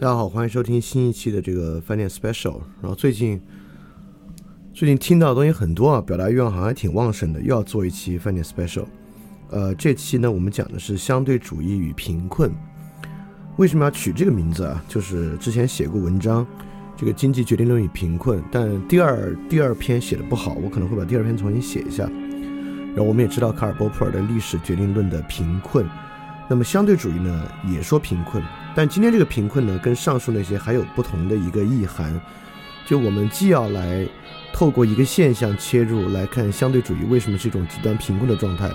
大家好，欢迎收听新一期的这个饭店 special。然后最近最近听到的东西很多啊，表达欲望好像还挺旺盛的，又要做一期饭店 special。呃，这期呢，我们讲的是相对主义与贫困。为什么要取这个名字啊？就是之前写过文章，这个经济决定论与贫困，但第二第二篇写的不好，我可能会把第二篇重新写一下。然后我们也知道卡尔波普尔的历史决定论的贫困，那么相对主义呢也说贫困。但今天这个贫困呢，跟上述那些还有不同的一个意涵，就我们既要来透过一个现象切入来看相对主义为什么是一种极端贫困的状态，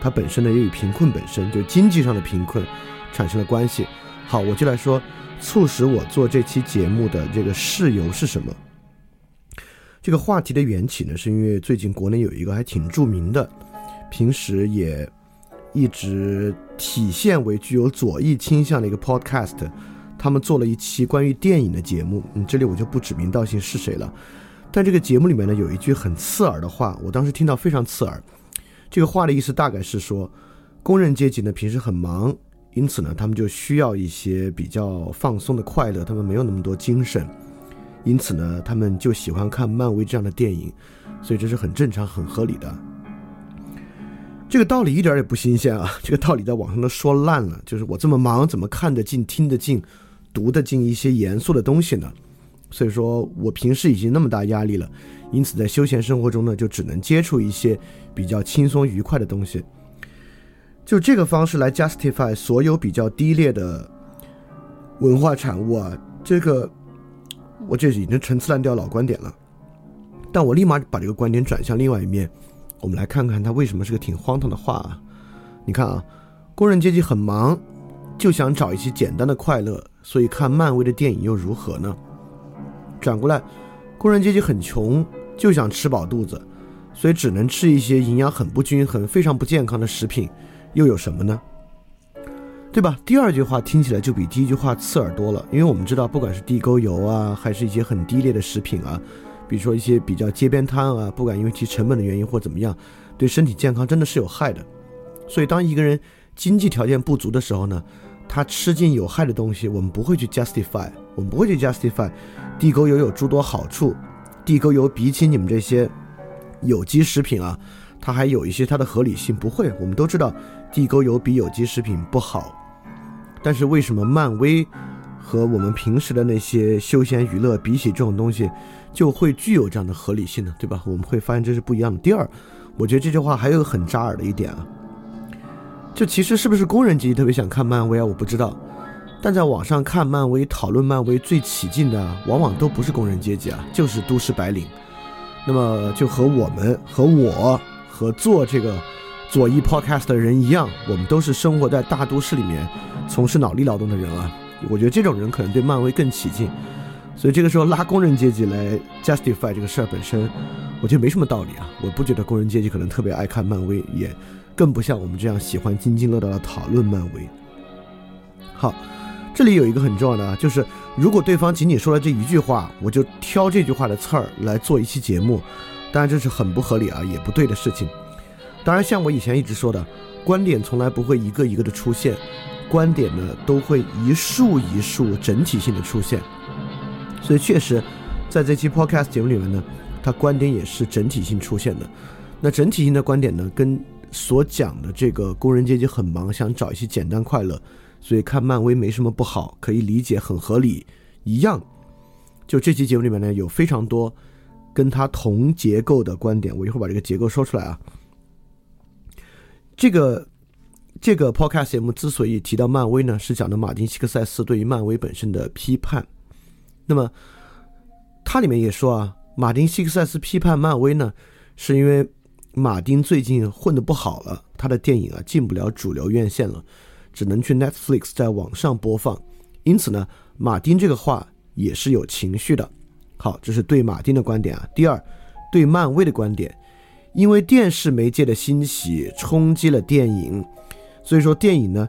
它本身呢也与贫困本身就经济上的贫困产生了关系。好，我就来说促使我做这期节目的这个事由是什么。这个话题的缘起呢，是因为最近国内有一个还挺著名的，平时也。一直体现为具有左翼倾向的一个 podcast，他们做了一期关于电影的节目。嗯，这里我就不指名道姓是谁了。但这个节目里面呢，有一句很刺耳的话，我当时听到非常刺耳。这个话的意思大概是说，工人阶级呢平时很忙，因此呢他们就需要一些比较放松的快乐，他们没有那么多精神，因此呢他们就喜欢看漫威这样的电影，所以这是很正常、很合理的。这个道理一点也不新鲜啊！这个道理在网上都说烂了。就是我这么忙，怎么看得进、听得进、读得进一些严肃的东西呢？所以说我平时已经那么大压力了，因此在休闲生活中呢，就只能接触一些比较轻松愉快的东西。就这个方式来 justify 所有比较低劣的文化产物啊！这个我这已经陈词滥调老观点了，但我立马把这个观点转向另外一面。我们来看看他为什么是个挺荒唐的话啊！你看啊，工人阶级很忙，就想找一些简单的快乐，所以看漫威的电影又如何呢？转过来，工人阶级很穷，就想吃饱肚子，所以只能吃一些营养很不均衡、非常不健康的食品，又有什么呢？对吧？第二句话听起来就比第一句话刺耳多了，因为我们知道，不管是地沟油啊，还是一些很低劣的食品啊。比如说一些比较街边摊啊，不管因为其成本的原因或怎么样，对身体健康真的是有害的。所以当一个人经济条件不足的时候呢，他吃进有害的东西，我们不会去 justify，我们不会去 justify。地沟油有诸多好处，地沟油比起你们这些有机食品啊，它还有一些它的合理性，不会。我们都知道地沟油比有机食品不好，但是为什么漫威和我们平时的那些休闲娱乐比起这种东西？就会具有这样的合理性呢，对吧？我们会发现这是不一样的。第二，我觉得这句话还有很扎耳的一点啊，就其实是不是工人阶级特别想看漫威啊？我不知道，但在网上看漫威、讨论漫威最起劲的，往往都不是工人阶级啊，就是都市白领。那么就和我们、和我、和做这个左翼 podcast 的人一样，我们都是生活在大都市里面，从事脑力劳动的人啊。我觉得这种人可能对漫威更起劲。所以这个时候拉工人阶级来 justify 这个事儿本身，我觉得没什么道理啊。我不觉得工人阶级可能特别爱看漫威，也更不像我们这样喜欢津津乐道的讨论漫威。好，这里有一个很重要的啊，就是如果对方仅仅说了这一句话，我就挑这句话的刺儿来做一期节目，当然这是很不合理啊，也不对的事情。当然，像我以前一直说的，观点从来不会一个一个的出现，观点呢都会一束一束整体性的出现。所以确实，在这期 podcast 节目里面呢，他观点也是整体性出现的。那整体性的观点呢，跟所讲的这个工人阶级很忙，想找一些简单快乐，所以看漫威没什么不好，可以理解，很合理一样。就这期节目里面呢，有非常多跟他同结构的观点，我一会儿把这个结构说出来啊。这个这个 podcast 节目之所以提到漫威呢，是讲的马丁·希克塞斯对于漫威本身的批判。那么，它里面也说啊，马丁·希克塞斯批判漫威呢，是因为马丁最近混得不好了，他的电影啊进不了主流院线了，只能去 Netflix 在网上播放。因此呢，马丁这个话也是有情绪的。好，这是对马丁的观点啊。第二，对漫威的观点，因为电视媒介的兴起冲击了电影，所以说电影呢。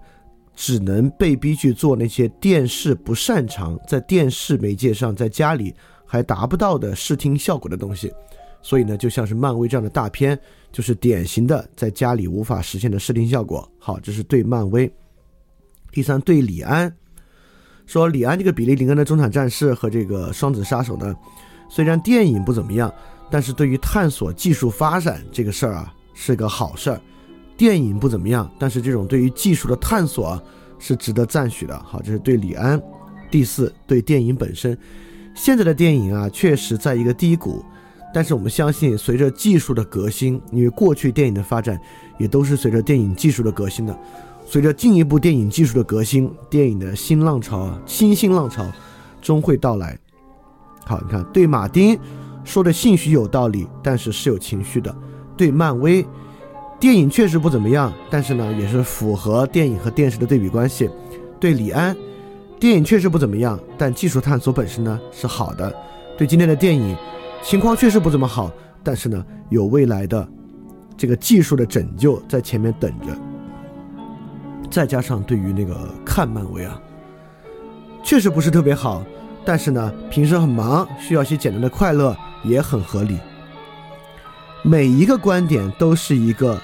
只能被逼去做那些电视不擅长在电视媒介上，在家里还达不到的视听效果的东西，所以呢，就像是漫威这样的大片，就是典型的在家里无法实现的视听效果。好，这是对漫威。第三，对李安，说李安这个比利林恩的中场战士和这个双子杀手呢，虽然电影不怎么样，但是对于探索技术发展这个事儿啊是个好事儿。电影不怎么样，但是这种对于技术的探索啊是值得赞许的。好，这是对李安。第四，对电影本身，现在的电影啊确实在一个低谷，但是我们相信，随着技术的革新，因为过去电影的发展也都是随着电影技术的革新的。随着进一步电影技术的革新，电影的新浪潮啊，新兴浪潮终会到来。好，你看，对马丁说的兴许有道理，但是是有情绪的。对漫威，电影确实不怎么样，但是呢，也是符合电影和电视的对比关系。对李安，电影确实不怎么样，但技术探索本身呢是好的。对今天的电影，情况确实不怎么好，但是呢，有未来的这个技术的拯救在前面等着。再加上对于那个看漫威啊，确实不是特别好，但是呢，平时很忙，需要些简单的快乐也很合理。每一个观点都是一个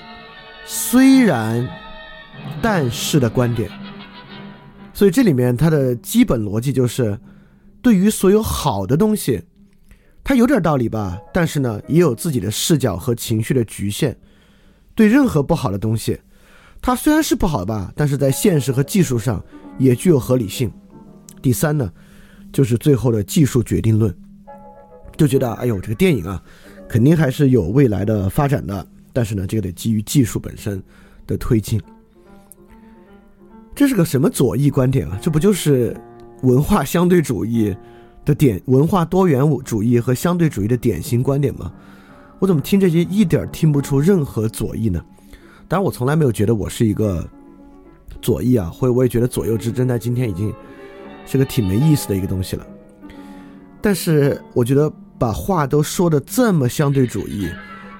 虽然但是的观点，所以这里面它的基本逻辑就是，对于所有好的东西，它有点道理吧，但是呢，也有自己的视角和情绪的局限。对任何不好的东西。它虽然是不好吧，但是在现实和技术上也具有合理性。第三呢，就是最后的技术决定论，就觉得哎呦，这个电影啊，肯定还是有未来的发展的。但是呢，这个得基于技术本身的推进。这是个什么左翼观点啊？这不就是文化相对主义的典文化多元主义和相对主义的典型观点吗？我怎么听这些一点听不出任何左翼呢？当然，我从来没有觉得我是一个左翼啊，或者我也觉得左右之争在今天已经是个挺没意思的一个东西了。但是，我觉得把话都说的这么相对主义，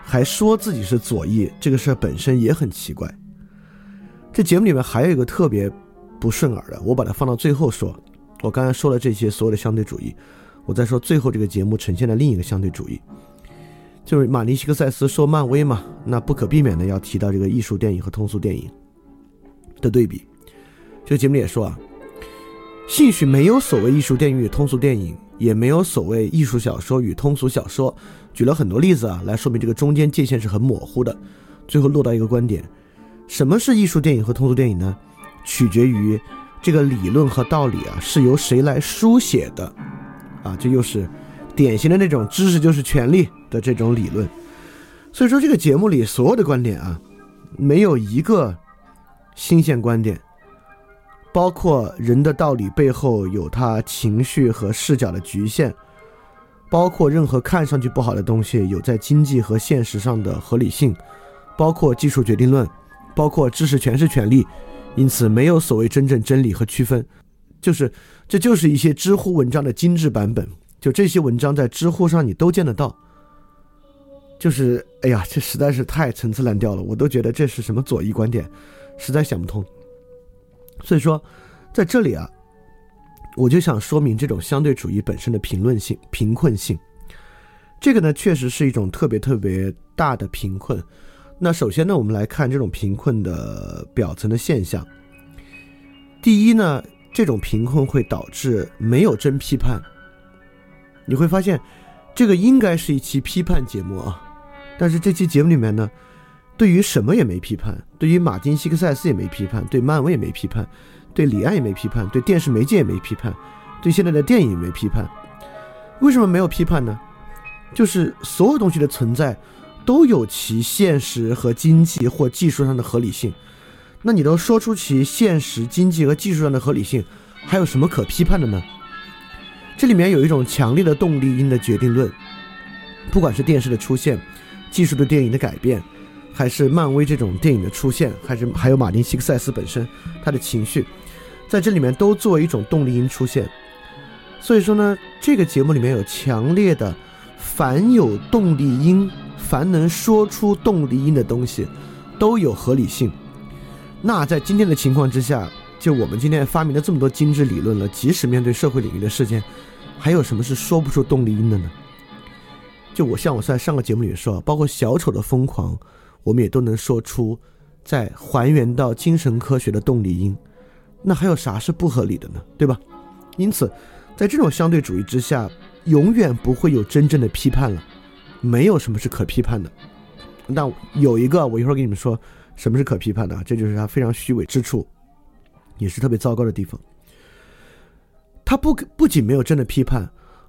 还说自己是左翼，这个事儿本身也很奇怪。这节目里面还有一个特别不顺耳的，我把它放到最后说。我刚才说了这些所有的相对主义，我再说最后这个节目呈现的另一个相对主义。就是马尼西克塞斯说漫威嘛，那不可避免的要提到这个艺术电影和通俗电影的对比。这个节目里也说啊，兴许没有所谓艺术电影与通俗电影，也没有所谓艺术小说与通俗小说，举了很多例子啊，来说明这个中间界限是很模糊的。最后落到一个观点：什么是艺术电影和通俗电影呢？取决于这个理论和道理啊是由谁来书写的啊，这又是。典型的那种知识就是权利的这种理论，所以说这个节目里所有的观点啊，没有一个新鲜观点，包括人的道理背后有他情绪和视角的局限，包括任何看上去不好的东西有在经济和现实上的合理性，包括技术决定论，包括知识全是权利，因此没有所谓真正真理和区分，就是这就是一些知乎文章的精致版本。就这些文章在知乎上你都见得到，就是哎呀，这实在是太陈词滥调了，我都觉得这是什么左翼观点，实在想不通。所以说，在这里啊，我就想说明这种相对主义本身的评论性、贫困性。这个呢，确实是一种特别特别大的贫困。那首先呢，我们来看这种贫困的表层的现象。第一呢，这种贫困会导致没有真批判。你会发现，这个应该是一期批判节目啊，但是这期节目里面呢，对于什么也没批判，对于马丁·希克塞斯也没批判，对漫威也没批判，对李安也没批判，对电视媒介也没批判，对现在的电影也没批判。为什么没有批判呢？就是所有东西的存在都有其现实和经济或技术上的合理性，那你都说出其现实、经济和技术上的合理性，还有什么可批判的呢？这里面有一种强烈的动力因的决定论，不管是电视的出现、技术对电影的改变，还是漫威这种电影的出现，还是还有马丁·西克塞斯本身他的情绪，在这里面都作为一种动力因出现。所以说呢，这个节目里面有强烈的，凡有动力因，凡能说出动力因的东西，都有合理性。那在今天的情况之下，就我们今天发明了这么多精致理论了，即使面对社会领域的事件。还有什么是说不出动力因的呢？就我像我在上个节目里说，包括小丑的疯狂，我们也都能说出，在还原到精神科学的动力因。那还有啥是不合理的呢？对吧？因此，在这种相对主义之下，永远不会有真正的批判了，没有什么是可批判的。那有一个，我一会儿给你们说什么是可批判的，这就是它非常虚伪之处，也是特别糟糕的地方。它不不仅没有真的批判，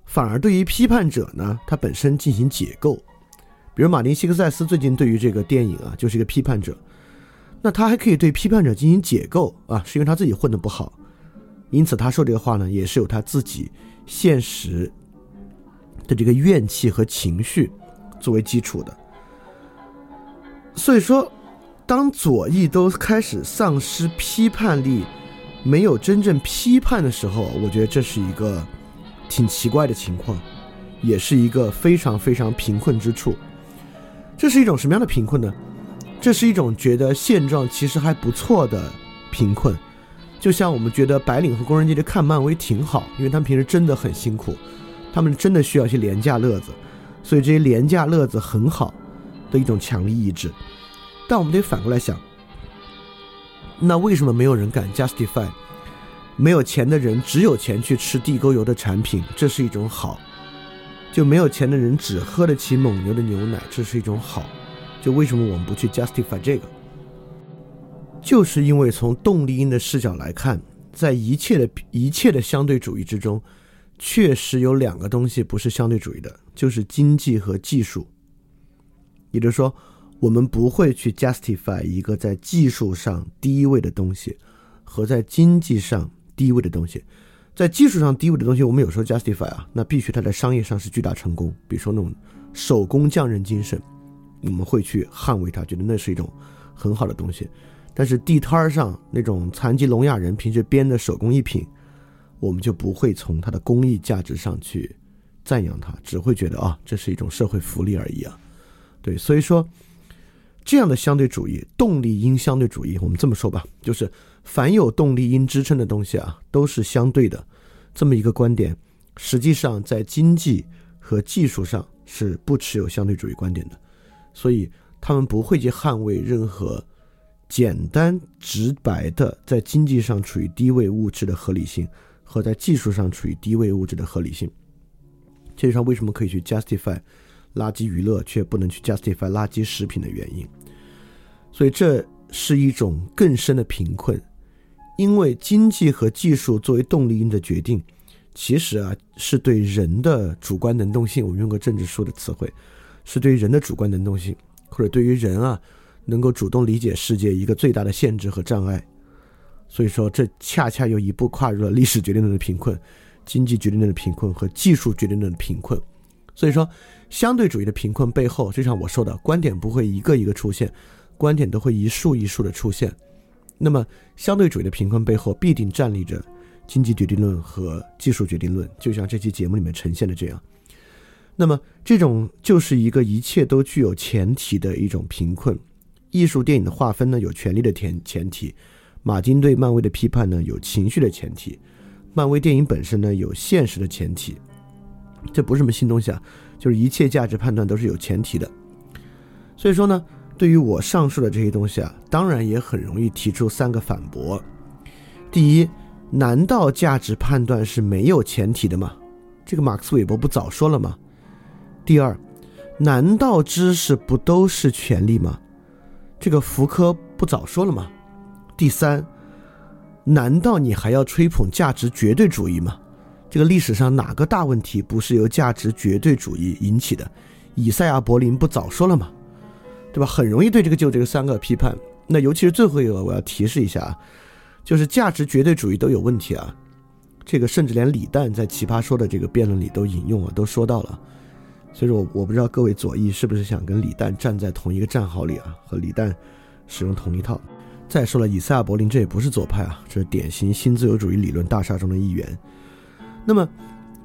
反而对于批判者呢，它本身进行解构。比如马丁·希克塞斯最近对于这个电影啊，就是一个批判者，那他还可以对批判者进行解构啊，是因为他自己混得不好，因此他说这个话呢，也是有他自己现实的这个怨气和情绪作为基础的。所以说，当左翼都开始丧失批判力，没有真正批判的时候，我觉得这是一个挺奇怪的情况，也是一个非常非常贫困之处。这是一种什么样的贫困呢？这是一种觉得现状其实还不错的贫困，就像我们觉得白领和工人阶级看漫威挺好，因为他们平时真的很辛苦，他们真的需要一些廉价乐子，所以这些廉价乐子很好。的一种强力意志，但我们得反过来想，那为什么没有人敢 justify？没有钱的人只有钱去吃地沟油的产品，这是一种好；就没有钱的人只喝得起蒙牛的牛奶，这是一种好。就为什么我们不去 justify 这个？就是因为从动力因的视角来看，在一切的一切的相对主义之中，确实有两个东西不是相对主义的，就是经济和技术。也就是说，我们不会去 justify 一个在技术上低位的东西和在经济上低位的东西。在技术上低位的东西，我们有时候 justify 啊，那必须它在商业上是巨大成功。比如说那种手工匠人精神，我们会去捍卫它，觉得那是一种很好的东西。但是地摊儿上那种残疾聋哑人平时编的手工艺品，我们就不会从它的工艺价值上去赞扬它，只会觉得啊，这是一种社会福利而已啊。对，所以说，这样的相对主义、动力因相对主义，我们这么说吧，就是凡有动力因支撑的东西啊，都是相对的。这么一个观点，实际上在经济和技术上是不持有相对主义观点的，所以他们不会去捍卫任何简单直白的在经济上处于低位物质的合理性和在技术上处于低位物质的合理性。这就上为什么可以去 justify。垃圾娱乐却不能去 justify 垃圾食品的原因，所以这是一种更深的贫困，因为经济和技术作为动力因的决定，其实啊是对人的主观能动性，我们用个政治书的词汇，是对于人的主观能动性，或者对于人啊能够主动理解世界一个最大的限制和障碍。所以说，这恰恰又一步跨入了历史决定论的贫困、经济决定论的贫困和技术决定论的贫困。所以说。相对主义的贫困背后，就像我说的，观点不会一个一个出现，观点都会一束一束的出现。那么，相对主义的贫困背后，必定站立着经济决定论和技术决定论，就像这期节目里面呈现的这样。那么，这种就是一个一切都具有前提的一种贫困。艺术电影的划分呢，有权力的前前提；马丁对漫威的批判呢，有情绪的前提；漫威电影本身呢，有现实的前提。这不是什么新东西啊。就是一切价值判断都是有前提的，所以说呢，对于我上述的这些东西啊，当然也很容易提出三个反驳。第一，难道价值判断是没有前提的吗？这个马克思韦伯不早说了吗？第二，难道知识不都是权利吗？这个福柯不早说了吗？第三，难道你还要吹捧价值绝对主义吗？这个历史上哪个大问题不是由价值绝对主义引起的？以赛亚·柏林不早说了吗？对吧？很容易对这个就这个三个批判。那尤其是最后一个，我要提示一下啊，就是价值绝对主义都有问题啊。这个甚至连李诞在《奇葩说》的这个辩论里都引用了，都说到了。所以说，我我不知道各位左翼是不是想跟李诞站在同一个战壕里啊，和李诞使用同一套。再说了，以赛亚·柏林这也不是左派啊，这是典型新自由主义理论大厦中的一员。那么，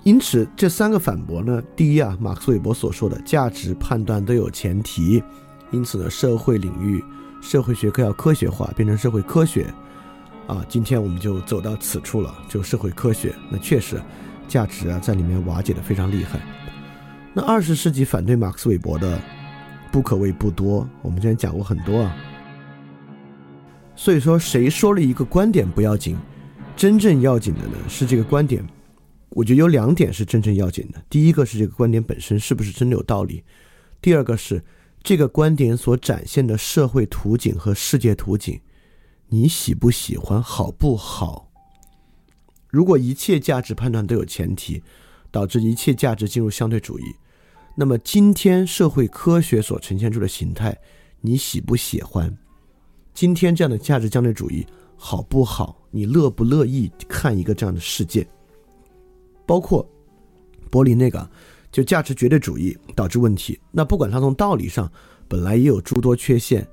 因此这三个反驳呢？第一啊，马克思韦伯所说的价值判断都有前提，因此呢，社会领域、社会学科要科学化，变成社会科学，啊，今天我们就走到此处了，就社会科学。那确实，价值啊在里面瓦解的非常厉害。那二十世纪反对马克思韦伯的不可谓不多，我们之前讲过很多啊。所以说，谁说了一个观点不要紧？真正要紧的呢是这个观点，我觉得有两点是真正要紧的。第一个是这个观点本身是不是真的有道理，第二个是这个观点所展现的社会图景和世界图景，你喜不喜欢，好不好？如果一切价值判断都有前提，导致一切价值进入相对主义，那么今天社会科学所呈现出的形态，你喜不喜欢？今天这样的价值相对主义好不好？你乐不乐意看一个这样的世界？包括柏林那个，就价值绝对主义导致问题。那不管它从道理上本来也有诸多缺陷，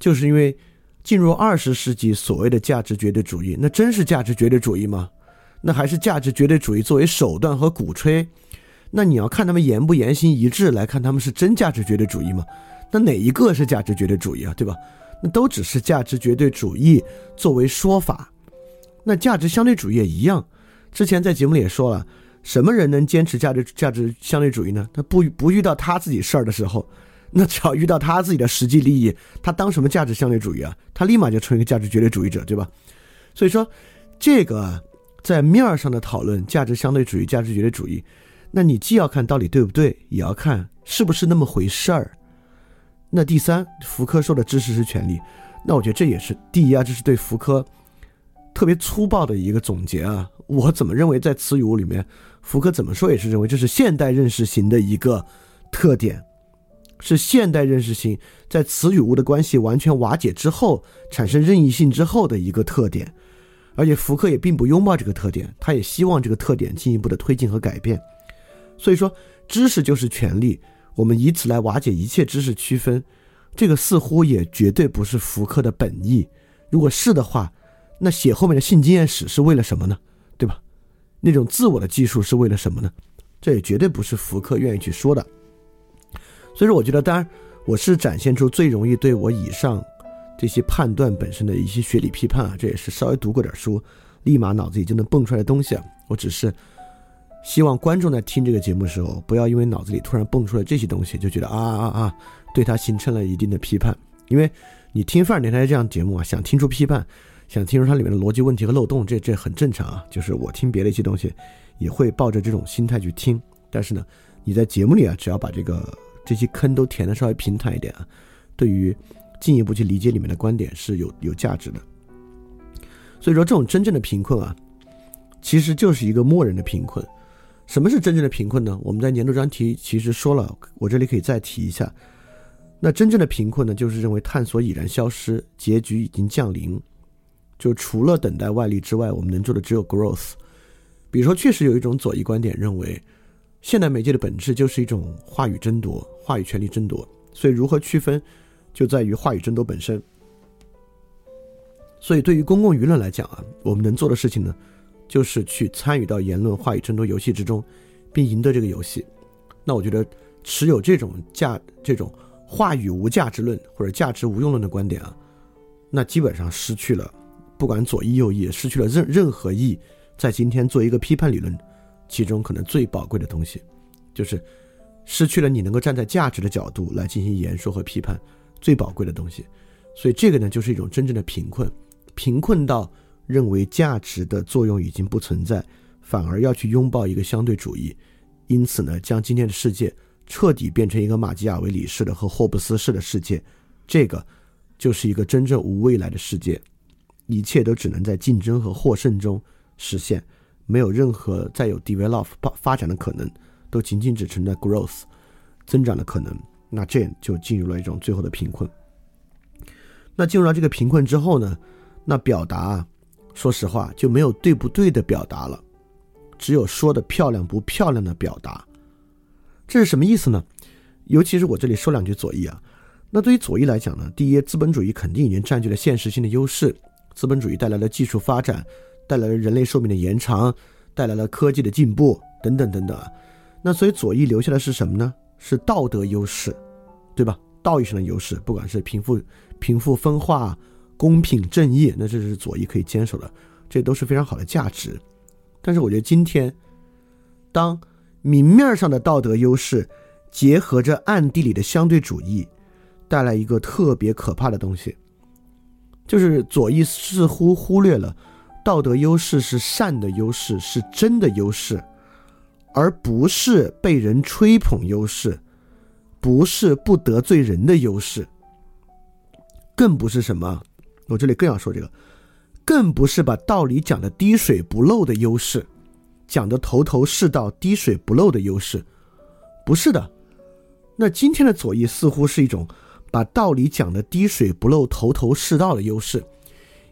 就是因为进入二十世纪所谓的价值绝对主义，那真是价值绝对主义吗？那还是价值绝对主义作为手段和鼓吹？那你要看他们言不言行一致来看他们是真价值绝对主义吗？那哪一个是价值绝对主义啊？对吧？那都只是价值绝对主义作为说法。那价值相对主义也一样。之前在节目里也说了，什么人能坚持价值价值相对主义呢？他不不遇到他自己事儿的时候，那只要遇到他自己的实际利益，他当什么价值相对主义啊？他立马就成一个价值绝对主义者，对吧？所以说这个。在面儿上的讨论，价值相对主义、价值绝对主义，那你既要看到底对不对，也要看是不是那么回事儿。那第三，福柯说的知识是权利，那我觉得这也是第一啊，这是对福柯特别粗暴的一个总结啊。我怎么认为，在词语屋里面，福柯怎么说也是认为这是现代认识型的一个特点，是现代认识型在词语物的关系完全瓦解之后，产生任意性之后的一个特点。而且福克也并不拥抱这个特点，他也希望这个特点进一步的推进和改变。所以说，知识就是权利，我们以此来瓦解一切知识区分，这个似乎也绝对不是福克的本意。如果是的话，那写后面的性经验史是为了什么呢？对吧？那种自我的技术是为了什么呢？这也绝对不是福克愿意去说的。所以说，我觉得，当然，我是展现出最容易对我以上。这些判断本身的一些学理批判啊，这也是稍微读过点书，立马脑子里就能蹦出来的东西啊。我只是希望观众在听这个节目的时候，不要因为脑子里突然蹦出来这些东西，就觉得啊啊啊，对他形成了一定的批判。因为你听范儿电台这样节目啊，想听出批判，想听出它里面的逻辑问题和漏洞，这这很正常啊。就是我听别的一些东西，也会抱着这种心态去听。但是呢，你在节目里啊，只要把这个这些坑都填的稍微平坦一点啊，对于。进一步去理解里面的观点是有有价值的，所以说这种真正的贫困啊，其实就是一个默认的贫困。什么是真正的贫困呢？我们在年度专题其实说了，我这里可以再提一下。那真正的贫困呢，就是认为探索已然消失，结局已经降临，就除了等待外力之外，我们能做的只有 growth。比如说，确实有一种左翼观点认为，现代媒介的本质就是一种话语争夺、话语权力争夺，所以如何区分？就在于话语争夺本身，所以对于公共舆论来讲啊，我们能做的事情呢，就是去参与到言论话语争夺游戏之中，并赢得这个游戏。那我觉得持有这种价、这种话语无价值论或者价值无用论的观点啊，那基本上失去了，不管左翼右翼，失去了任任何意义。在今天做一个批判理论，其中可能最宝贵的东西，就是失去了你能够站在价值的角度来进行言说和批判。最宝贵的东西，所以这个呢，就是一种真正的贫困，贫困到认为价值的作用已经不存在，反而要去拥抱一个相对主义，因此呢，将今天的世界彻底变成一个马基雅维里式的和霍布斯式的世界，这个就是一个真正无未来的世界，一切都只能在竞争和获胜中实现，没有任何再有 develop 发展的可能，都仅仅只存在 growth 增长的可能。那这就进入了一种最后的贫困。那进入到这个贫困之后呢，那表达，说实话就没有对不对的表达了，只有说的漂亮不漂亮的表达。这是什么意思呢？尤其是我这里说两句左翼啊。那对于左翼来讲呢，第一，资本主义肯定已经占据了现实性的优势，资本主义带来了技术发展，带来了人类寿命的延长，带来了科技的进步等等等等。那所以左翼留下的是什么呢？是道德优势，对吧？道义上的优势，不管是贫富、贫富分化、公平正义，那这是左翼可以坚守的，这都是非常好的价值。但是我觉得今天，当明面上的道德优势结合着暗地里的相对主义，带来一个特别可怕的东西，就是左翼似乎忽略了道德优势是善的优势，是真的优势，而不是被人吹捧优势，不是不得罪人的优势，更不是什么。我这里更要说这个，更不是把道理讲的滴水不漏的优势，讲的头头是道、滴水不漏的优势，不是的。那今天的左翼似乎是一种把道理讲的滴水不漏、头头是道的优势，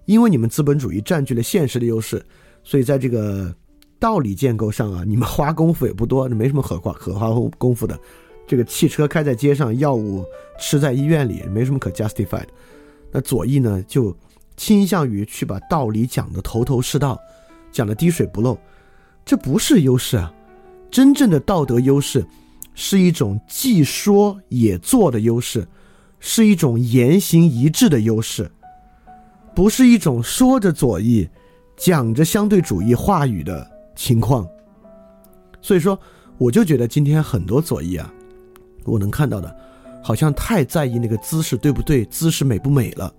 因为你们资本主义占据了现实的优势，所以在这个道理建构上啊，你们花功夫也不多，没什么可花可花功夫的。这个汽车开在街上，药物吃在医院里，没什么可 justify 的。那左翼呢，就倾向于去把道理讲的头头是道，讲的滴水不漏，这不是优势啊！真正的道德优势，是一种既说也做的优势，是一种言行一致的优势，不是一种说着左翼，讲着相对主义话语的情况。所以说，我就觉得今天很多左翼啊，我能看到的。好像太在意那个姿势对不对，姿势美不美了。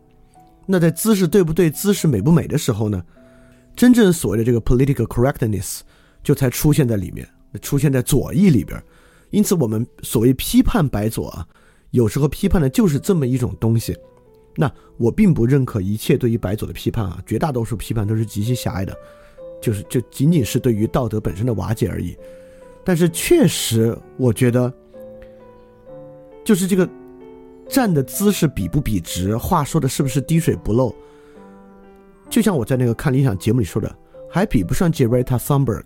那在姿势对不对，姿势美不美的时候呢，真正所谓的这个 political correctness 就才出现在里面，出现在左翼里边。因此，我们所谓批判白左啊，有时候批判的就是这么一种东西。那我并不认可一切对于白左的批判啊，绝大多数批判都是极其狭隘的，就是就仅仅是对于道德本身的瓦解而已。但是确实，我觉得。就是这个站的姿势笔不笔直，话说的是不是滴水不漏？就像我在那个看理想节目里说的，还比不上 Jeretta Thunberg。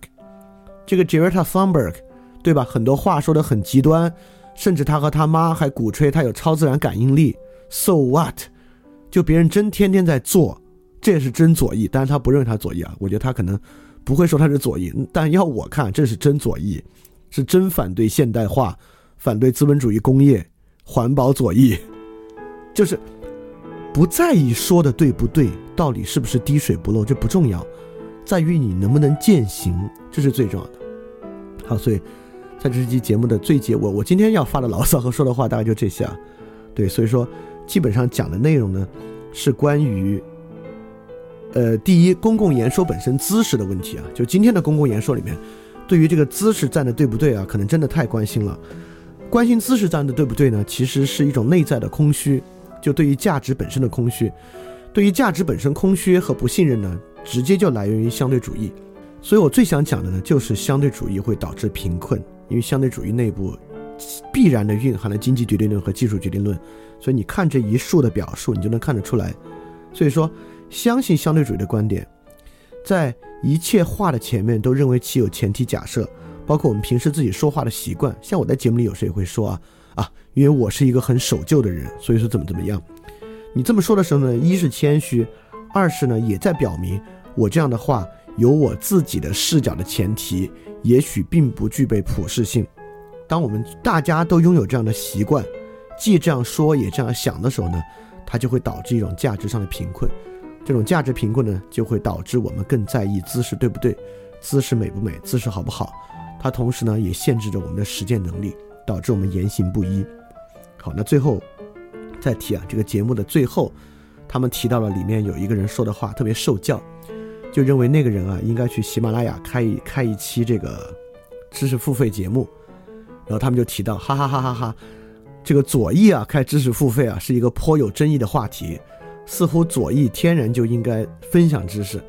这个 Jeretta Thunberg，对吧？很多话说的很极端，甚至他和他妈还鼓吹他有超自然感应力。So what？就别人真天天在做，这也是真左翼。但是他不认为他左翼啊，我觉得他可能不会说他是左翼。但要我看，这是真左翼，是真反对现代化，反对资本主义工业。环保左翼，就是不在意说的对不对，到底是不是滴水不漏，这不重要，在于你能不能践行，这是最重要的。好，所以在这期节目的最结，我我今天要发的牢骚和说的话大概就这些啊。对，所以说基本上讲的内容呢，是关于，呃，第一，公共言说本身姿势的问题啊，就今天的公共言说里面，对于这个姿势站的对不对啊，可能真的太关心了。关心姿势站的对不对呢？其实是一种内在的空虚，就对于价值本身的空虚，对于价值本身空虚和不信任呢，直接就来源于相对主义。所以我最想讲的呢，就是相对主义会导致贫困，因为相对主义内部必然的蕴含了经济决定论和技术决定论。所以你看这一竖的表述，你就能看得出来。所以说，相信相对主义的观点，在一切话的前面都认为其有前提假设。包括我们平时自己说话的习惯，像我在节目里有时也会说啊啊，因为我是一个很守旧的人，所以说怎么怎么样。你这么说的时候呢，一是谦虚，二是呢也在表明我这样的话有我自己的视角的前提，也许并不具备普适性。当我们大家都拥有这样的习惯，既这样说也这样想的时候呢，它就会导致一种价值上的贫困。这种价值贫困呢，就会导致我们更在意姿势对不对，姿势美不美，姿势好不好。它同时呢，也限制着我们的实践能力，导致我们言行不一。好，那最后再提啊，这个节目的最后，他们提到了里面有一个人说的话特别受教，就认为那个人啊应该去喜马拉雅开一开一期这个知识付费节目。然后他们就提到，哈哈哈哈哈，这个左翼啊开知识付费啊是一个颇有争议的话题，似乎左翼天然就应该分享知识，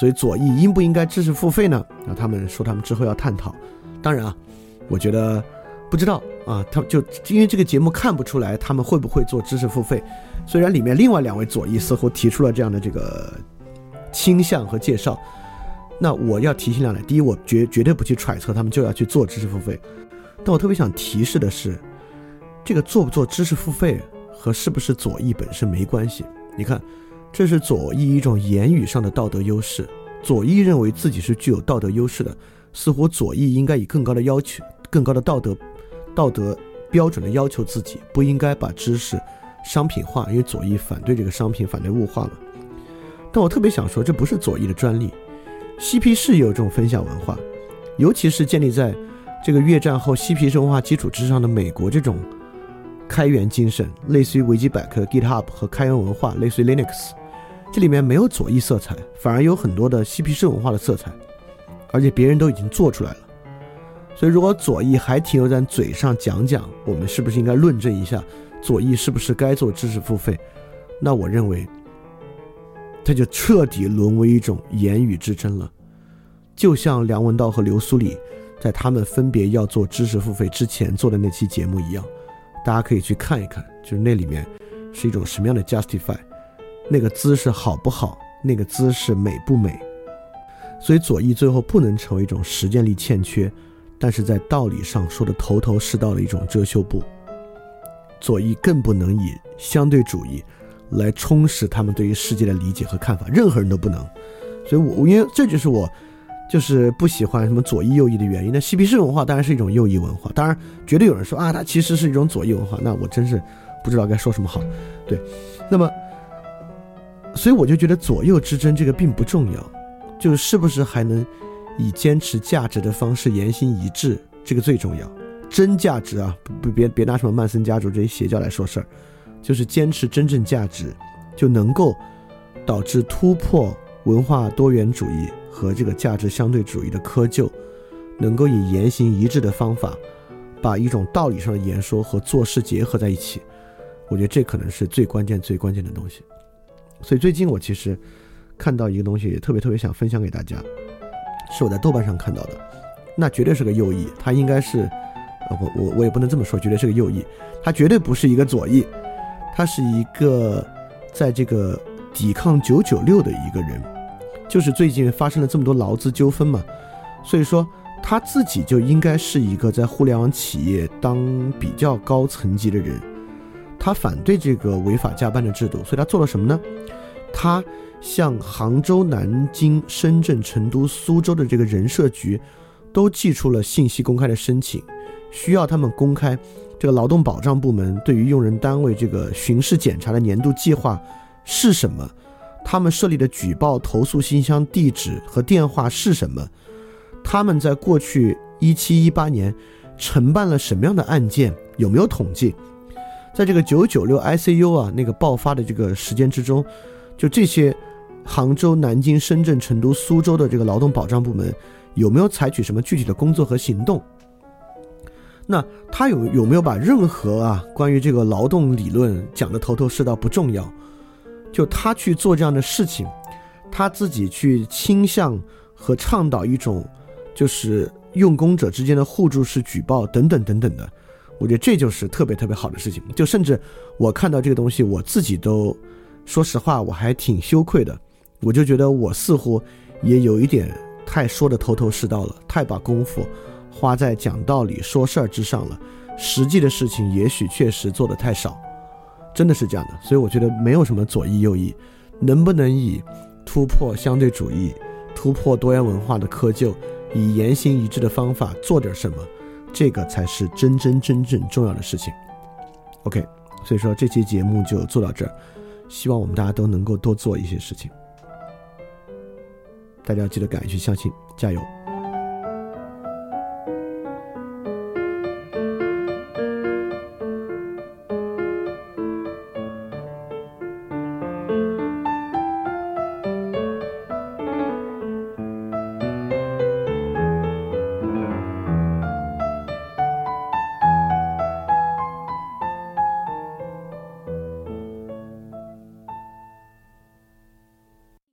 所以左翼应不应该知识付费呢？那他们说他们之后要探讨。当然啊，我觉得不知道啊，他就因为这个节目看不出来他们会不会做知识付费。虽然里面另外两位左翼似乎提出了这样的这个倾向和介绍，那我要提醒两点：第一，我绝绝对不去揣测他们就要去做知识付费。但我特别想提示的是，这个做不做知识付费和是不是左翼本身没关系。你看，这是左翼一种言语上的道德优势。左翼认为自己是具有道德优势的。似乎左翼应该以更高的要求、更高的道德、道德标准的要求自己，不应该把知识商品化，因为左翼反对这个商品，反对物化嘛。但我特别想说，这不是左翼的专利，嬉皮士也有这种分享文化，尤其是建立在这个越战后嬉皮士文化基础之上的美国这种开源精神，类似于维基百科、GitHub 和开源文化，类似于 Linux 这里面没有左翼色彩，反而有很多的嬉皮士文化的色彩，而且别人都已经做出来了。所以，如果左翼还停留在嘴上讲讲，我们是不是应该论证一下左翼是不是该做知识付费？那我认为，它就彻底沦为一种言语之争了。就像梁文道和刘苏里在他们分别要做知识付费之前做的那期节目一样，大家可以去看一看，就是那里面是一种什么样的 justify，那个姿势好不好，那个姿势美不美。所以左翼最后不能成为一种实践力欠缺。但是在道理上说的头头是道的一种遮羞布，左翼更不能以相对主义来充实他们对于世界的理解和看法，任何人都不能。所以，我因为这就是我就是不喜欢什么左翼右翼的原因。那嬉皮士文化当然是一种右翼文化，当然绝对有人说啊，它其实是一种左翼文化，那我真是不知道该说什么好。对，那么，所以我就觉得左右之争这个并不重要，就是是不是还能。以坚持价值的方式言行一致，这个最重要。真价值啊，不别别拿什么曼森家族这些邪教来说事儿，就是坚持真正价值，就能够导致突破文化多元主义和这个价值相对主义的窠臼，能够以言行一致的方法，把一种道理上的言说和做事结合在一起。我觉得这可能是最关键、最关键的东西。所以最近我其实看到一个东西，也特别特别想分享给大家。是我在豆瓣上看到的，那绝对是个右翼，他应该是，呃，我我我也不能这么说，绝对是个右翼，他绝对不是一个左翼，他是一个在这个抵抗九九六的一个人，就是最近发生了这么多劳资纠纷嘛，所以说他自己就应该是一个在互联网企业当比较高层级的人，他反对这个违法加班的制度，所以他做了什么呢？他。向杭州、南京、深圳、成都、苏州的这个人社局，都寄出了信息公开的申请，需要他们公开这个劳动保障部门对于用人单位这个巡视检查的年度计划是什么，他们设立的举报投诉信箱地址和电话是什么，他们在过去一七一八年承办了什么样的案件，有没有统计？在这个九九六 ICU 啊那个爆发的这个时间之中，就这些。杭州、南京、深圳、成都、苏州的这个劳动保障部门有没有采取什么具体的工作和行动？那他有有没有把任何啊关于这个劳动理论讲的头头是道？不重要，就他去做这样的事情，他自己去倾向和倡导一种就是用工者之间的互助式举报等等等等的，我觉得这就是特别特别好的事情。就甚至我看到这个东西，我自己都说实话，我还挺羞愧的。我就觉得我似乎也有一点太说的头头是道了，太把功夫花在讲道理、说事儿之上了，实际的事情也许确实做的太少，真的是这样的。所以我觉得没有什么左翼右翼，能不能以突破相对主义、突破多元文化的窠臼，以言行一致的方法做点什么，这个才是真真正正重要的事情。OK，所以说这期节目就做到这儿，希望我们大家都能够多做一些事情。大家记得敢于去相信，加油！